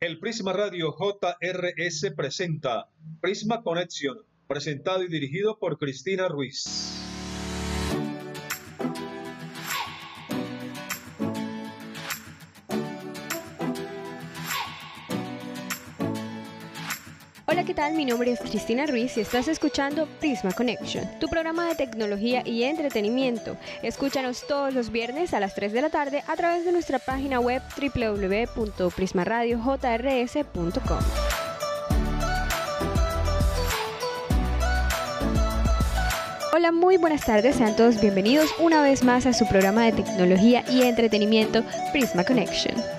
El Prisma Radio JRS presenta Prisma Connection, presentado y dirigido por Cristina Ruiz. Mi nombre es Cristina Ruiz y estás escuchando Prisma Connection, tu programa de tecnología y entretenimiento. Escúchanos todos los viernes a las 3 de la tarde a través de nuestra página web www.prismaradiojrs.com. Hola, muy buenas tardes, sean todos bienvenidos una vez más a su programa de tecnología y entretenimiento Prisma Connection.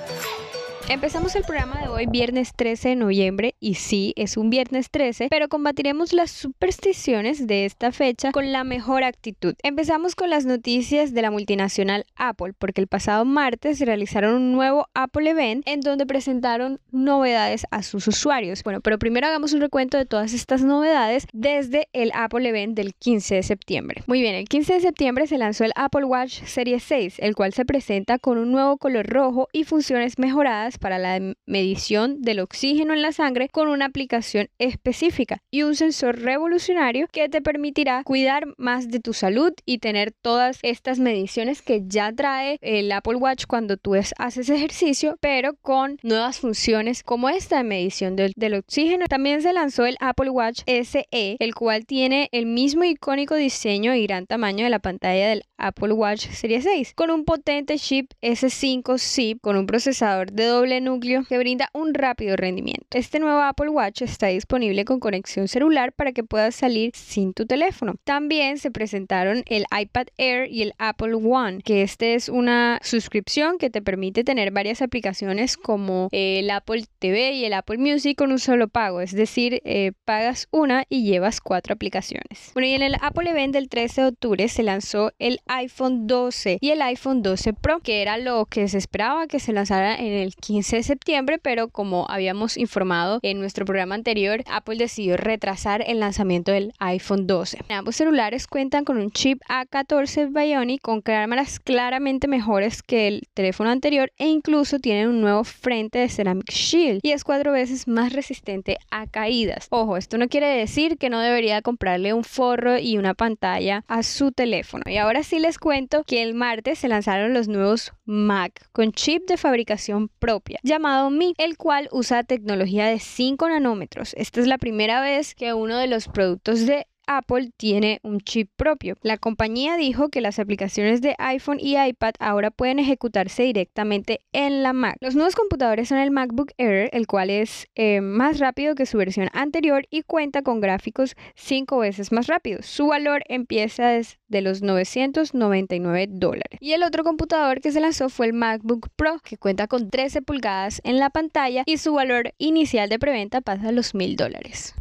Empezamos el programa de hoy viernes 13 de noviembre y sí, es un viernes 13, pero combatiremos las supersticiones de esta fecha con la mejor actitud. Empezamos con las noticias de la multinacional Apple, porque el pasado martes realizaron un nuevo Apple Event en donde presentaron novedades a sus usuarios. Bueno, pero primero hagamos un recuento de todas estas novedades desde el Apple Event del 15 de septiembre. Muy bien, el 15 de septiembre se lanzó el Apple Watch Series 6, el cual se presenta con un nuevo color rojo y funciones mejoradas para la medición del oxígeno en la sangre con una aplicación específica y un sensor revolucionario que te permitirá cuidar más de tu salud y tener todas estas mediciones que ya trae el Apple Watch cuando tú haces ejercicio, pero con nuevas funciones como esta de medición del, del oxígeno. También se lanzó el Apple Watch SE, el cual tiene el mismo icónico diseño y gran tamaño de la pantalla del Apple Watch Series 6, con un potente chip S5 SIP con un procesador de doble núcleo que brinda un rápido rendimiento. Este nuevo Apple Watch está disponible con conexión celular para que puedas salir sin tu teléfono. También se presentaron el iPad Air y el Apple One, que este es una suscripción que te permite tener varias aplicaciones como el Apple TV y el Apple Music con un solo pago, es decir, eh, pagas una y llevas cuatro aplicaciones. Bueno, y en el Apple Event del 13 de octubre se lanzó el iPhone 12 y el iPhone 12 Pro, que era lo que se esperaba que se lanzara en el 15 de septiembre, pero como habíamos informado en nuestro programa anterior, Apple decidió retrasar el lanzamiento del iPhone 12. Ambos celulares cuentan con un chip A14 Bionic con cámaras claramente mejores que el teléfono anterior e incluso tienen un nuevo frente de Ceramic Shield y es cuatro veces más resistente a caídas. Ojo, esto no quiere decir que no debería comprarle un forro y una pantalla a su teléfono. Y ahora sí les cuento que el martes se lanzaron los nuevos Mac con chip de fabricación propia llamado Mi, el cual usa tecnología de 5 nanómetros. Esta es la primera vez que uno de los productos de Apple tiene un chip propio. La compañía dijo que las aplicaciones de iPhone y iPad ahora pueden ejecutarse directamente en la Mac. Los nuevos computadores son el MacBook Air, el cual es eh, más rápido que su versión anterior y cuenta con gráficos 5 veces más rápidos. Su valor empieza desde los 999 dólares. Y el otro computador que se lanzó fue el MacBook Pro, que cuenta con 13 pulgadas en la pantalla y su valor inicial de preventa pasa a los 1000 dólares.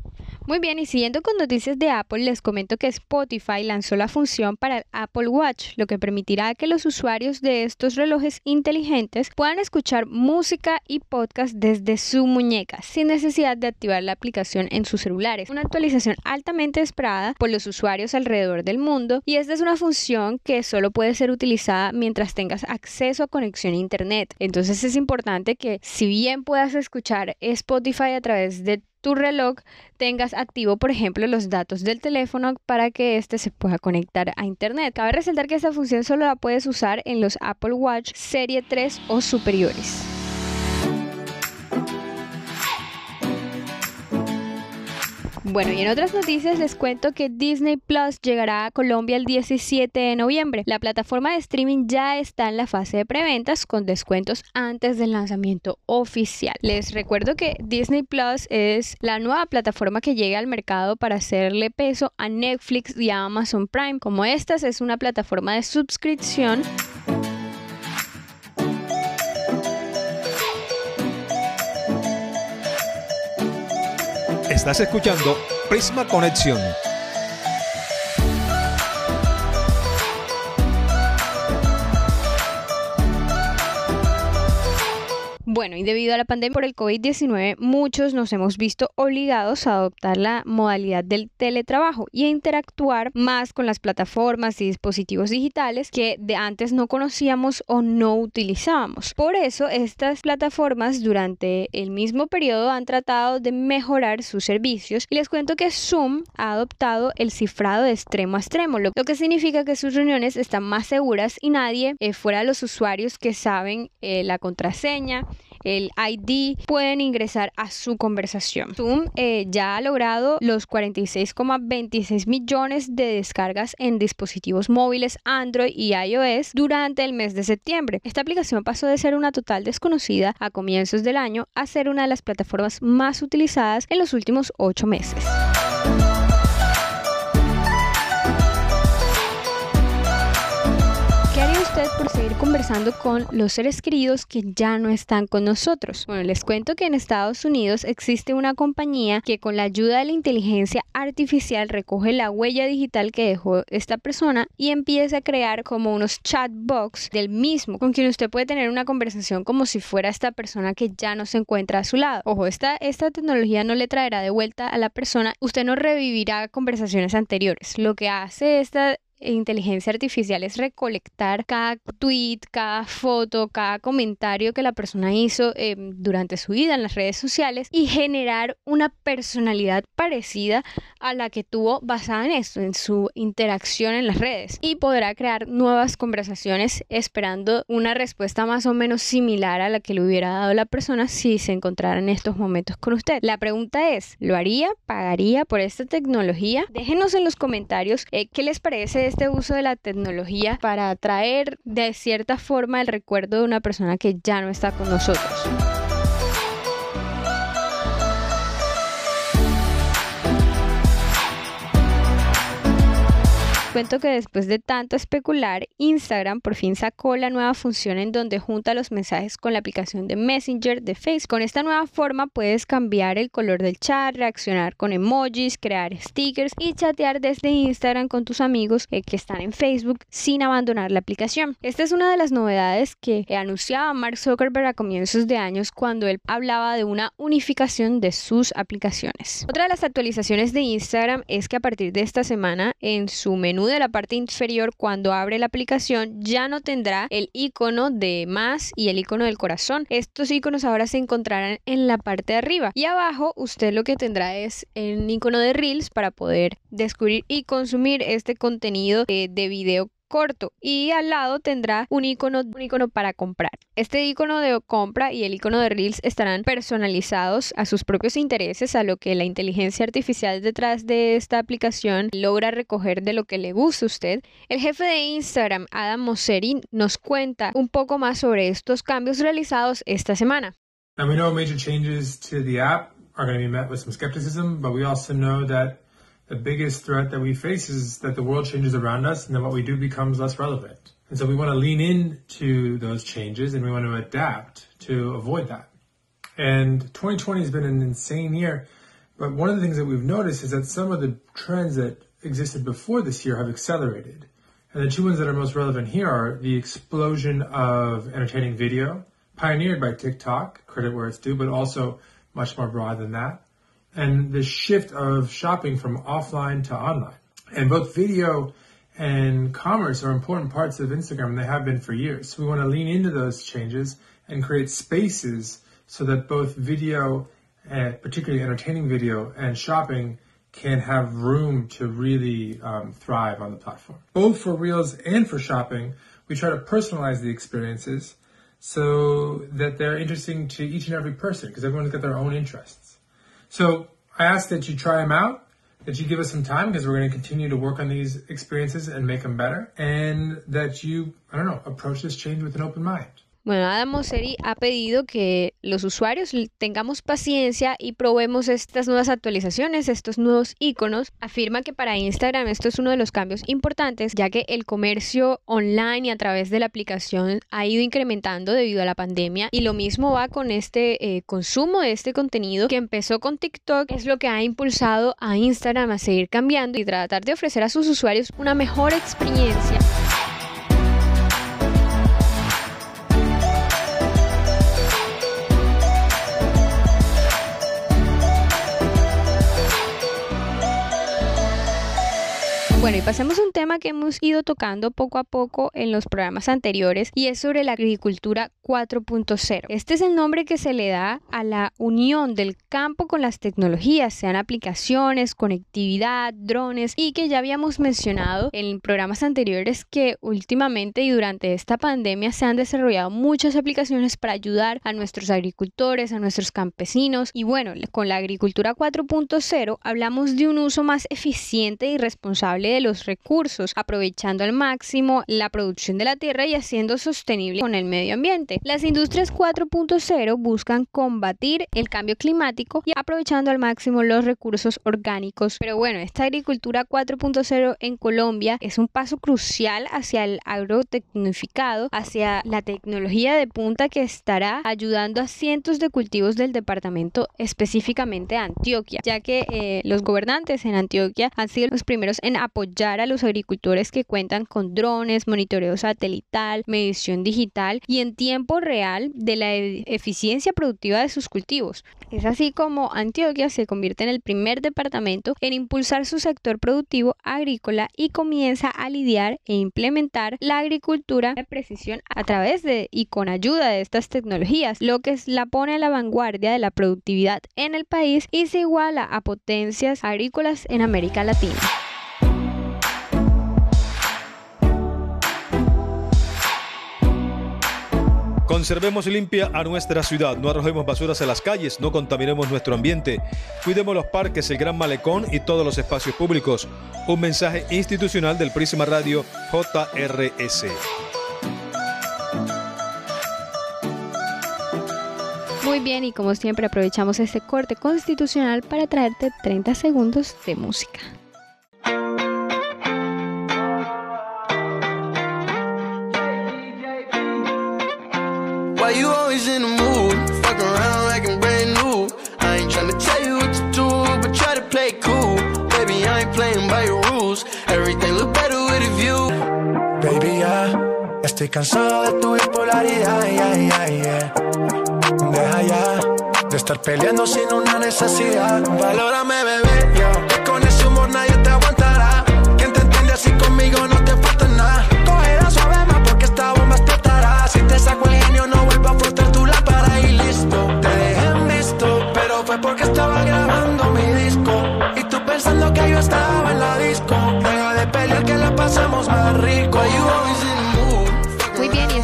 Muy bien, y siguiendo con noticias de Apple, les comento que Spotify lanzó la función para Apple Watch, lo que permitirá que los usuarios de estos relojes inteligentes puedan escuchar música y podcast desde su muñeca, sin necesidad de activar la aplicación en sus celulares. Una actualización altamente esperada por los usuarios alrededor del mundo, y esta es una función que solo puede ser utilizada mientras tengas acceso a conexión a Internet. Entonces es importante que si bien puedas escuchar Spotify a través de tu reloj tengas activo, por ejemplo, los datos del teléfono para que éste se pueda conectar a Internet. Cabe resaltar que esta función solo la puedes usar en los Apple Watch Serie 3 o superiores. Bueno, y en otras noticias les cuento que Disney Plus llegará a Colombia el 17 de noviembre. La plataforma de streaming ya está en la fase de preventas con descuentos antes del lanzamiento oficial. Les recuerdo que Disney Plus es la nueva plataforma que llega al mercado para hacerle peso a Netflix y a Amazon Prime. Como estas es una plataforma de suscripción Estás escuchando Prisma Conexión. Debido a la pandemia por el COVID-19, muchos nos hemos visto obligados a adoptar la modalidad del teletrabajo y a interactuar más con las plataformas y dispositivos digitales que de antes no conocíamos o no utilizábamos. Por eso, estas plataformas durante el mismo periodo han tratado de mejorar sus servicios y les cuento que Zoom ha adoptado el cifrado de extremo a extremo, lo que significa que sus reuniones están más seguras y nadie eh, fuera de los usuarios que saben eh, la contraseña el ID, pueden ingresar a su conversación. Zoom eh, ya ha logrado los 46,26 millones de descargas en dispositivos móviles Android y iOS durante el mes de septiembre. Esta aplicación pasó de ser una total desconocida a comienzos del año a ser una de las plataformas más utilizadas en los últimos ocho meses. Con los seres queridos que ya no están con nosotros. Bueno, les cuento que en Estados Unidos existe una compañía que con la ayuda de la inteligencia artificial recoge la huella digital que dejó esta persona y empieza a crear como unos chatbots del mismo con quien usted puede tener una conversación como si fuera esta persona que ya no se encuentra a su lado. Ojo, esta, esta tecnología no le traerá de vuelta a la persona, usted no revivirá conversaciones anteriores. Lo que hace esta inteligencia artificial es recolectar cada tweet, cada foto, cada comentario que la persona hizo em, durante su vida en las redes sociales y generar una personalidad parecida a la que tuvo basada en esto, en su interacción en las redes. Y podrá crear nuevas conversaciones esperando una respuesta más o menos similar a la que le hubiera dado la persona si se encontrara en estos momentos con usted. La pregunta es, ¿lo haría? ¿Pagaría por esta tecnología? Déjenos en los comentarios eh, qué les parece este uso de la tecnología para traer de cierta forma el recuerdo de una persona que ya no está con nosotros. Cuento que después de tanto especular, Instagram por fin sacó la nueva función en donde junta los mensajes con la aplicación de Messenger de Facebook. Con esta nueva forma puedes cambiar el color del chat, reaccionar con emojis, crear stickers y chatear desde Instagram con tus amigos eh, que están en Facebook sin abandonar la aplicación. Esta es una de las novedades que anunciaba Mark Zuckerberg a comienzos de años cuando él hablaba de una unificación de sus aplicaciones. Otra de las actualizaciones de Instagram es que a partir de esta semana en su menú de la parte inferior cuando abre la aplicación ya no tendrá el icono de más y el icono del corazón. Estos iconos ahora se encontrarán en la parte de arriba y abajo usted lo que tendrá es el icono de Reels para poder descubrir y consumir este contenido eh, de video corto y al lado tendrá un icono, un icono para comprar. Este icono de compra y el icono de Reels estarán personalizados a sus propios intereses, a lo que la inteligencia artificial detrás de esta aplicación logra recoger de lo que le gusta a usted. El jefe de Instagram, Adam Mosseri, nos cuenta un poco más sobre estos cambios realizados esta semana. we know major changes to the app are going to be met with some skepticism, but we also know that the biggest threat that we face is that the world changes around us and then what we do becomes less relevant. And so we want to lean into those changes and we want to adapt to avoid that. And 2020 has been an insane year. But one of the things that we've noticed is that some of the trends that existed before this year have accelerated. And the two ones that are most relevant here are the explosion of entertaining video, pioneered by TikTok, credit where it's due, but also much more broad than that and the shift of shopping from offline to online. And both video and commerce are important parts of Instagram, and they have been for years. So we want to lean into those changes and create spaces so that both video, uh, particularly entertaining video, and shopping can have room to really um, thrive on the platform. Both for Reels and for shopping, we try to personalize the experiences so that they're interesting to each and every person because everyone's got their own interests. So I ask that you try them out, that you give us some time because we're going to continue to work on these experiences and make them better, and that you, I don't know, approach this change with an open mind. Bueno, Adam Mosseri ha pedido que los usuarios tengamos paciencia y probemos estas nuevas actualizaciones, estos nuevos iconos. Afirma que para Instagram esto es uno de los cambios importantes, ya que el comercio online y a través de la aplicación ha ido incrementando debido a la pandemia. Y lo mismo va con este eh, consumo de este contenido que empezó con TikTok, es lo que ha impulsado a Instagram a seguir cambiando y tratar de ofrecer a sus usuarios una mejor experiencia. Bueno, y pasemos a un tema que hemos ido tocando poco a poco en los programas anteriores y es sobre la agricultura 4.0. Este es el nombre que se le da a la unión del campo con las tecnologías, sean aplicaciones, conectividad, drones y que ya habíamos mencionado en programas anteriores que últimamente y durante esta pandemia se han desarrollado muchas aplicaciones para ayudar a nuestros agricultores, a nuestros campesinos y bueno, con la agricultura 4.0 hablamos de un uso más eficiente y responsable de los recursos, aprovechando al máximo la producción de la tierra y haciendo sostenible con el medio ambiente. Las industrias 4.0 buscan combatir el cambio climático y aprovechando al máximo los recursos orgánicos. Pero bueno, esta agricultura 4.0 en Colombia es un paso crucial hacia el agrotecnificado, hacia la tecnología de punta que estará ayudando a cientos de cultivos del departamento, específicamente Antioquia, ya que eh, los gobernantes en Antioquia han sido los primeros en apoyar a los agricultores que cuentan con drones, monitoreo satelital, medición digital y en tiempo real de la e-, eficiencia productiva de sus cultivos. Es así como Antioquia se convierte en el primer departamento en impulsar su sector productivo agrícola y comienza a lidiar e implementar la agricultura de precisión a través de y con ayuda de estas tecnologías, lo que la pone a la vanguardia de la productividad en el país y se iguala a potencias agrícolas en América Latina. Conservemos limpia a nuestra ciudad, no arrojemos basuras a las calles, no contaminemos nuestro ambiente, cuidemos los parques, el gran malecón y todos los espacios públicos. Un mensaje institucional del Prisma Radio JRS. Muy bien, y como siempre aprovechamos este corte constitucional para traerte 30 segundos de música. Estoy cansado de tu bipolaridad. Yeah, yeah, yeah. Deja ya de estar peleando sin una necesidad. Valórame, bebé. Yeah. Con ese humor nadie te aguantará. Quien te entiende así conmigo no te falta nada. Cogerá suave más porque esta bomba explotará. Si te saco el genio no vuelvo a frotar tu lámpara y listo. Te dejé en pero fue porque estaba grabando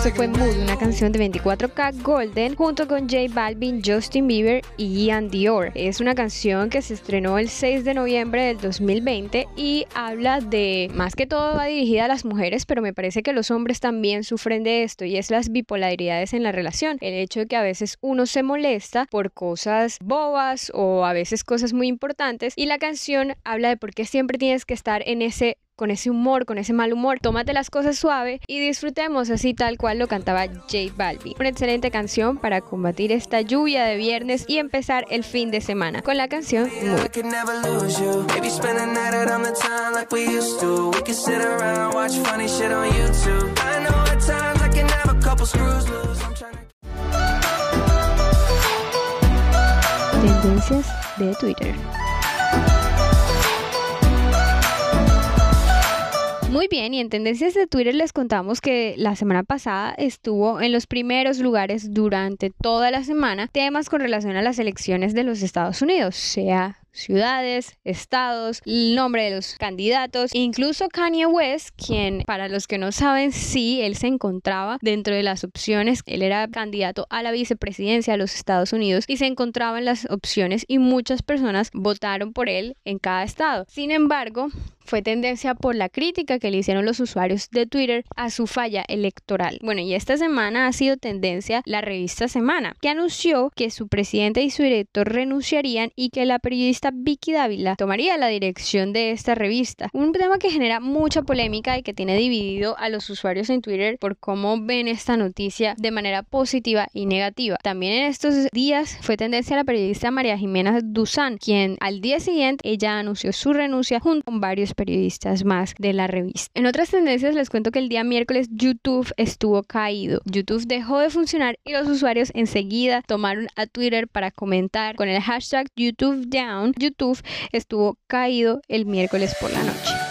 eso fue Mood, una canción de 24K Golden junto con J Balvin, Justin Bieber y Ian Dior. Es una canción que se estrenó el 6 de noviembre del 2020 y habla de, más que todo va dirigida a las mujeres, pero me parece que los hombres también sufren de esto y es las bipolaridades en la relación. El hecho de que a veces uno se molesta por cosas bobas o a veces cosas muy importantes y la canción habla de por qué siempre tienes que estar en ese con ese humor, con ese mal humor. Tómate las cosas suave y disfrutemos así tal cual lo cantaba J Balvin. Una excelente canción para combatir esta lluvia de viernes y empezar el fin de semana con la canción. Tendencias de Twitter. Muy bien, y en Tendencias de Twitter les contamos que la semana pasada estuvo en los primeros lugares durante toda la semana temas con relación a las elecciones de los Estados Unidos, sea ciudades, estados, el nombre de los candidatos, incluso Kanye West, quien para los que no saben, sí, él se encontraba dentro de las opciones, él era candidato a la vicepresidencia de los Estados Unidos y se encontraba en las opciones y muchas personas votaron por él en cada estado. Sin embargo, fue tendencia por la crítica que le hicieron los usuarios de Twitter a su falla electoral. Bueno, y esta semana ha sido tendencia la revista Semana, que anunció que su presidente y su director renunciarían y que la periodista Vicky Dávila tomaría la dirección de esta revista. Un tema que genera mucha polémica y que tiene dividido a los usuarios en Twitter por cómo ven esta noticia de manera positiva y negativa. También en estos días fue tendencia la periodista María Jimena Duzán, quien al día siguiente ella anunció su renuncia junto con varios periodistas más de la revista. En otras tendencias les cuento que el día miércoles YouTube estuvo caído. YouTube dejó de funcionar y los usuarios enseguida tomaron a Twitter para comentar con el hashtag YouTube Down. YouTube estuvo caído el miércoles por la noche.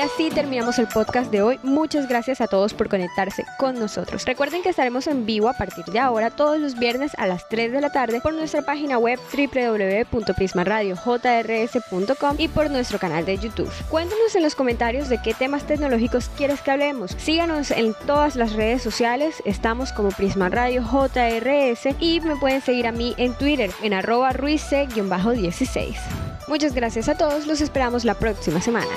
Y así terminamos el podcast de hoy. Muchas gracias a todos por conectarse con nosotros. Recuerden que estaremos en vivo a partir de ahora todos los viernes a las 3 de la tarde por nuestra página web www.prismaradiojrs.com y por nuestro canal de YouTube. Cuéntanos en los comentarios de qué temas tecnológicos quieres que hablemos. Síganos en todas las redes sociales, estamos como Prisma Radio JRS y me pueden seguir a mí en Twitter en arroba ruiz16. Muchas gracias a todos, los esperamos la próxima semana.